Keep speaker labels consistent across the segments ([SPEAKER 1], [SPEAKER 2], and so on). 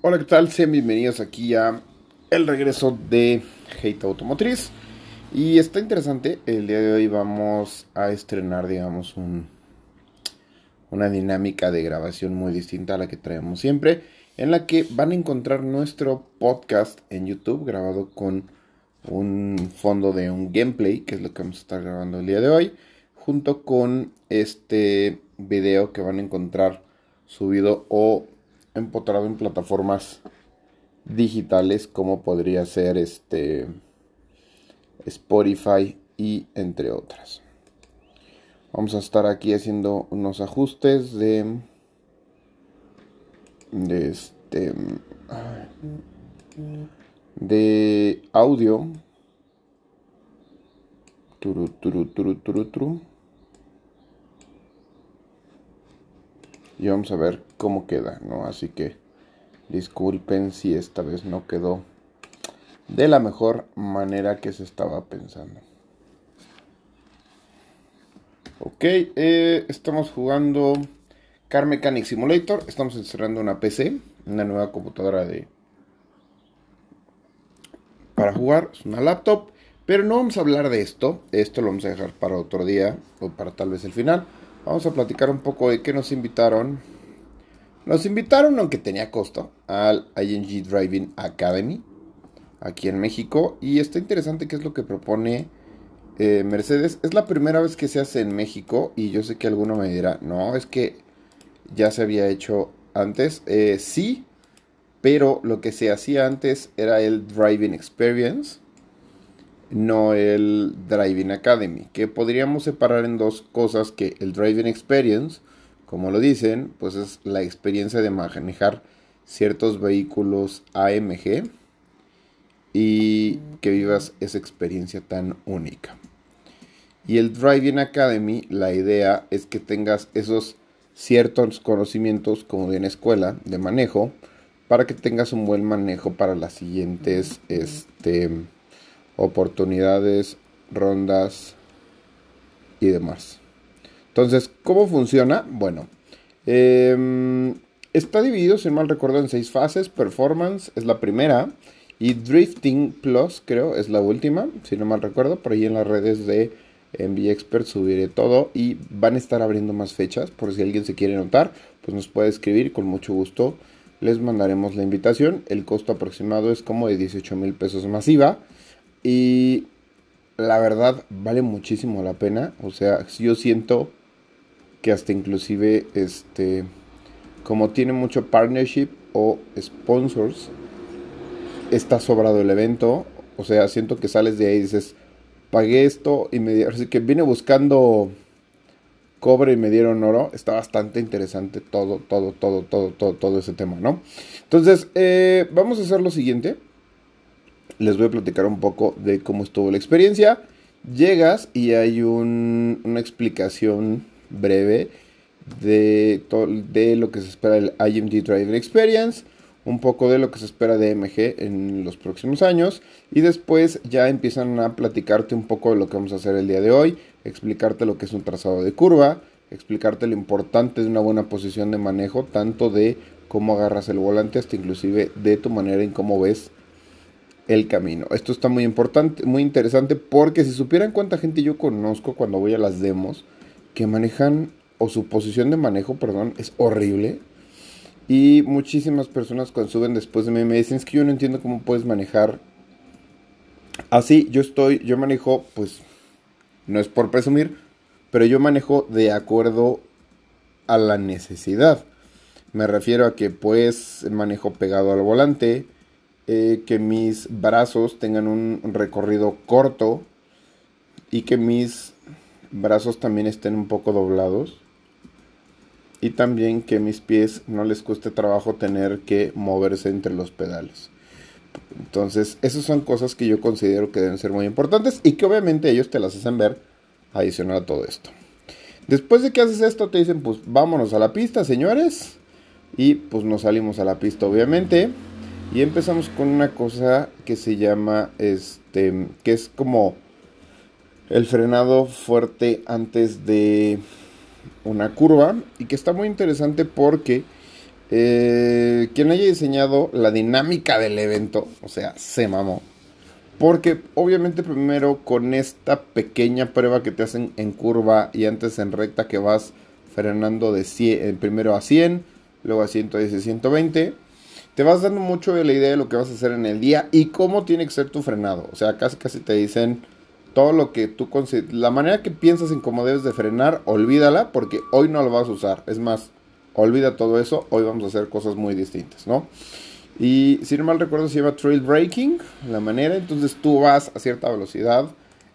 [SPEAKER 1] Hola, ¿qué tal? Sean bienvenidos aquí a el regreso de Hate Automotriz. Y está interesante, el día de hoy vamos a estrenar, digamos, un, una dinámica de grabación muy distinta a la que traemos siempre, en la que van a encontrar nuestro podcast en YouTube grabado con un fondo de un gameplay, que es lo que vamos a estar grabando el día de hoy, junto con este video que van a encontrar subido o empotrado en plataformas digitales como podría ser este Spotify y entre otras. Vamos a estar aquí haciendo unos ajustes de de este de audio. Turu, turu, turu, turu, turu. y vamos a ver cómo queda, ¿no? Así que disculpen si esta vez no quedó de la mejor manera que se estaba pensando. Ok, eh, estamos jugando Car Mechanic Simulator. Estamos encerrando una PC, una nueva computadora de para jugar. Es una laptop, pero no vamos a hablar de esto. Esto lo vamos a dejar para otro día o para tal vez el final. Vamos a platicar un poco de qué nos invitaron. Nos invitaron, aunque tenía costo, al ING Driving Academy, aquí en México. Y está interesante qué es lo que propone eh, Mercedes. Es la primera vez que se hace en México y yo sé que alguno me dirá, no, es que ya se había hecho antes. Eh, sí, pero lo que se hacía antes era el Driving Experience no el Driving Academy, que podríamos separar en dos cosas que el Driving Experience, como lo dicen, pues es la experiencia de manejar ciertos vehículos AMG y que vivas esa experiencia tan única. Y el Driving Academy, la idea es que tengas esos ciertos conocimientos como de una escuela de manejo para que tengas un buen manejo para las siguientes este, oportunidades, rondas y demás. Entonces, ¿cómo funciona? Bueno, em, está dividido, si no mal recuerdo, en seis fases. Performance es la primera. Y Drifting Plus, creo, es la última, si no mal recuerdo. Por ahí en las redes de MV Expert subiré todo. Y van a estar abriendo más fechas. Por si alguien se quiere notar, pues nos puede escribir. Con mucho gusto les mandaremos la invitación. El costo aproximado es como de 18 mil pesos masiva. Y la verdad vale muchísimo la pena. O sea, yo siento que hasta inclusive este como tiene mucho partnership o sponsors está sobrado el evento. O sea, siento que sales de ahí y dices, pagué esto y me así que vine buscando cobre y me dieron oro. Está bastante interesante todo, todo, todo, todo, todo, todo ese tema, ¿no? Entonces, eh, vamos a hacer lo siguiente les voy a platicar un poco de cómo estuvo la experiencia. Llegas y hay una explicación breve de, de lo que se espera del IMG Driving Experience, un poco de lo que se espera de MG en los próximos años y después ya empiezan a platicarte un poco de lo que vamos a hacer el día de hoy, explicarte lo que es un trazado de curva, explicarte lo importante de una buena posición de manejo, tanto de cómo agarras el volante hasta inclusive de tu manera en cómo ves el camino. Esto está muy importante, muy interesante porque si supieran cuánta gente yo conozco cuando voy a las demos que manejan o su posición de manejo, perdón, es horrible. Y muchísimas personas cuando suben después de mí me dicen es que yo no entiendo cómo puedes manejar así. Yo estoy, yo manejo, pues, no es por presumir, pero yo manejo de acuerdo a la necesidad. Me refiero a que pues manejo pegado al volante, eh, que mis brazos tengan un recorrido corto y que mis brazos también estén un poco doblados y también que mis pies no les cueste trabajo tener que moverse entre los pedales. Entonces, esas son cosas que yo considero que deben ser muy importantes y que obviamente ellos te las hacen ver adicional a todo esto. Después de que haces esto, te dicen, pues vámonos a la pista, señores. Y pues nos salimos a la pista, obviamente. Y empezamos con una cosa que se llama, este, que es como el frenado fuerte antes de una curva y que está muy interesante porque eh, quien haya diseñado la dinámica del evento, o sea, se mamó. Porque obviamente primero con esta pequeña prueba que te hacen en curva y antes en recta que vas frenando de 100, eh, primero a 100, luego a 110 y 120, te vas dando mucho de la idea de lo que vas a hacer en el día y cómo tiene que ser tu frenado. O sea, casi casi te dicen todo lo que tú la manera que piensas en cómo debes de frenar, olvídala porque hoy no lo vas a usar. Es más, olvida todo eso, hoy vamos a hacer cosas muy distintas, ¿no? Y si no mal recuerdo se llama trail braking, la manera, entonces tú vas a cierta velocidad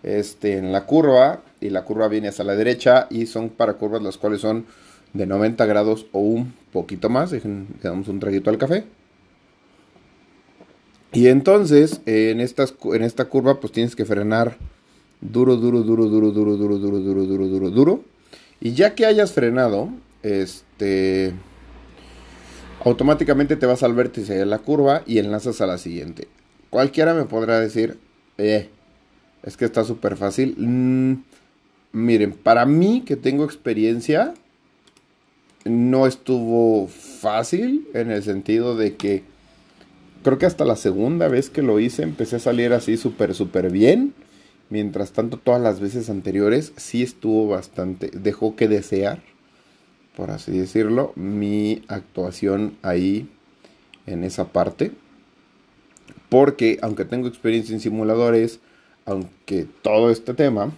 [SPEAKER 1] este, en la curva y la curva viene hacia la derecha y son para curvas las cuales son de 90 grados o un poquito más, dejen, le damos un traguito al café. Y entonces en, estas, en esta curva pues tienes que frenar duro, duro, duro, duro, duro, duro, duro, duro, duro, duro, duro. Y ya que hayas frenado, este automáticamente te vas al vértice de la curva y enlazas a la siguiente. Cualquiera me podrá decir, eh, es que está súper fácil. Mm, miren, para mí que tengo experiencia, no estuvo fácil en el sentido de que creo que hasta la segunda vez que lo hice empecé a salir así súper, súper bien. Mientras tanto, todas las veces anteriores sí estuvo bastante, dejó que desear por así decirlo, mi actuación ahí en esa parte. Porque aunque tengo experiencia en simuladores, aunque todo este tema,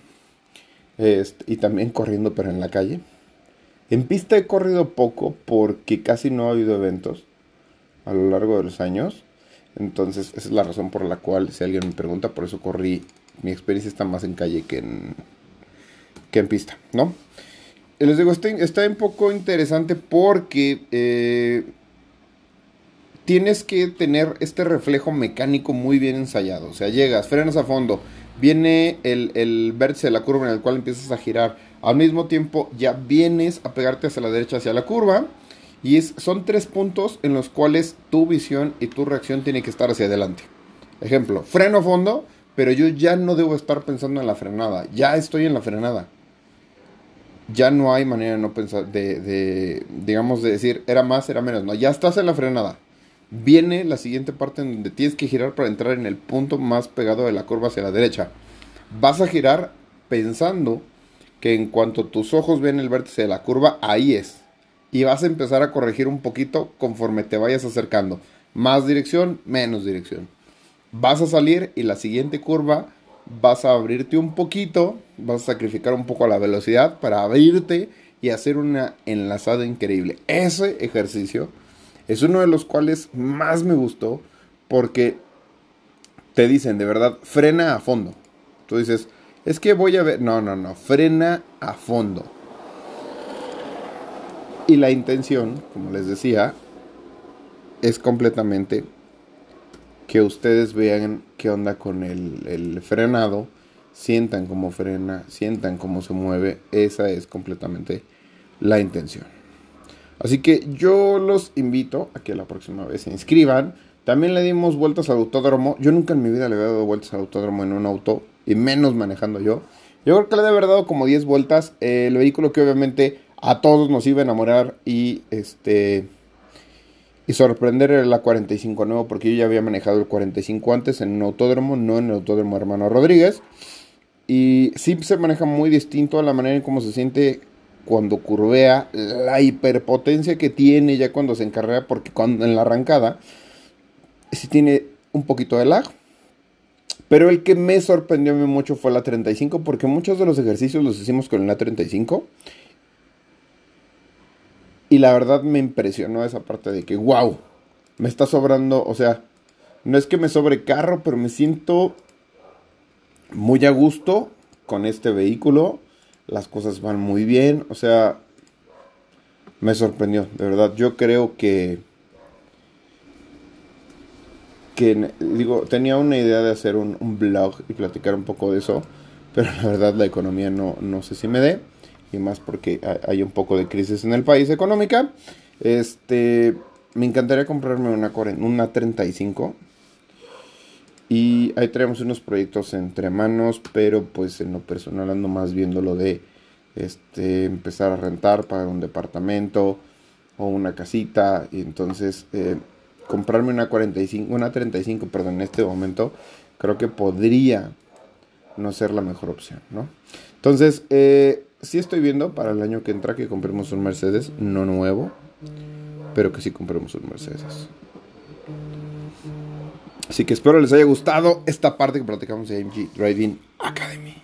[SPEAKER 1] este, y también corriendo pero en la calle, en pista he corrido poco porque casi no ha habido eventos a lo largo de los años. Entonces esa es la razón por la cual si alguien me pregunta, por eso corrí, mi experiencia está más en calle que en, que en pista, ¿no? les digo, está, un poco interesante porque eh, tienes que tener este reflejo mecánico muy bien ensayado. O sea, llegas, frenas a fondo, viene el, el vértice de la curva en el cual empiezas a girar. Al mismo tiempo ya vienes a pegarte hacia la derecha, hacia la curva. Y es, son tres puntos en los cuales tu visión y tu reacción tiene que estar hacia adelante. Ejemplo, freno a fondo, pero yo ya no debo estar pensando en la frenada. Ya estoy en la frenada ya no hay manera de no pensar, de, digamos, de decir, era más, era menos. No, ya estás en la frenada. Viene la siguiente parte en donde tienes que girar para entrar en el punto más pegado de la curva hacia la derecha. Vas a girar pensando que en cuanto tus ojos ven el vértice de la curva, ahí es. Y vas a empezar a corregir un poquito conforme te vayas acercando. Más dirección, menos dirección. Vas a salir y la siguiente curva vas a abrirte un poquito, vas a sacrificar un poco la velocidad para abrirte y hacer una enlazada increíble. Ese ejercicio es uno de los cuales más me gustó porque te dicen de verdad, frena a fondo. Tú dices, es que voy a ver, no, no, no, frena a fondo. Y la intención, como les decía, es completamente que ustedes vean qué onda con el, frenado, sientan cómo frena, sientan cómo se mueve, esa es completamente la intención. Así que yo los invito a que la próxima vez se inscriban. También le dimos vueltas al autódromo. Yo nunca en mi vida le había dado vueltas al autódromo en un auto, y menos manejando yo. Yo creo que le he haber dado como 10 vueltas. el vehículo que obviamente a todos nos iba a enamorar y este y sorprender la 45 nuevo porque yo ya había manejado el 45 antes en un autódromo, no en el autódromo hermano Rodríguez. Y sí se maneja muy distinto a la manera en cómo se siente cuando curvea, la hiperpotencia que tiene ya cuando se encarrera, porque cuando en la arrancada sí tiene un poquito de lag. Pero el que me sorprendió mucho fue la 35, porque muchos de los ejercicios los hicimos con la 35 y la verdad me impresionó esa parte de que, wow, me está sobrando, o sea, no es que me sobre carro, pero me siento muy a gusto con este vehículo. Las cosas van muy bien, o sea, me sorprendió, de verdad. Yo creo que que digo, tenía una idea de hacer un, un, blog y platicar un poco de eso, pero la verdad la economía no, no sé si me dé y más porque hay un poco de crisis en el país económica. Este, me encantaría comprarme una, una 35. Y ahí tenemos unos proyectos entre manos, pero pues en lo personal ando más viendo lo de este, empezar a rentar, pagar un departamento o una casita. Y entonces eh, comprarme una 45, una 35, perdón, en este momento, creo que podría no ser la mejor opción, ¿no? Entonces, eh, sí estoy viendo para el año que entra que compremos un Mercedes, no nuevo, pero que sí compremos un Mercedes. Así que espero les haya gustado esta parte que platicamos de AMG Driving Academy.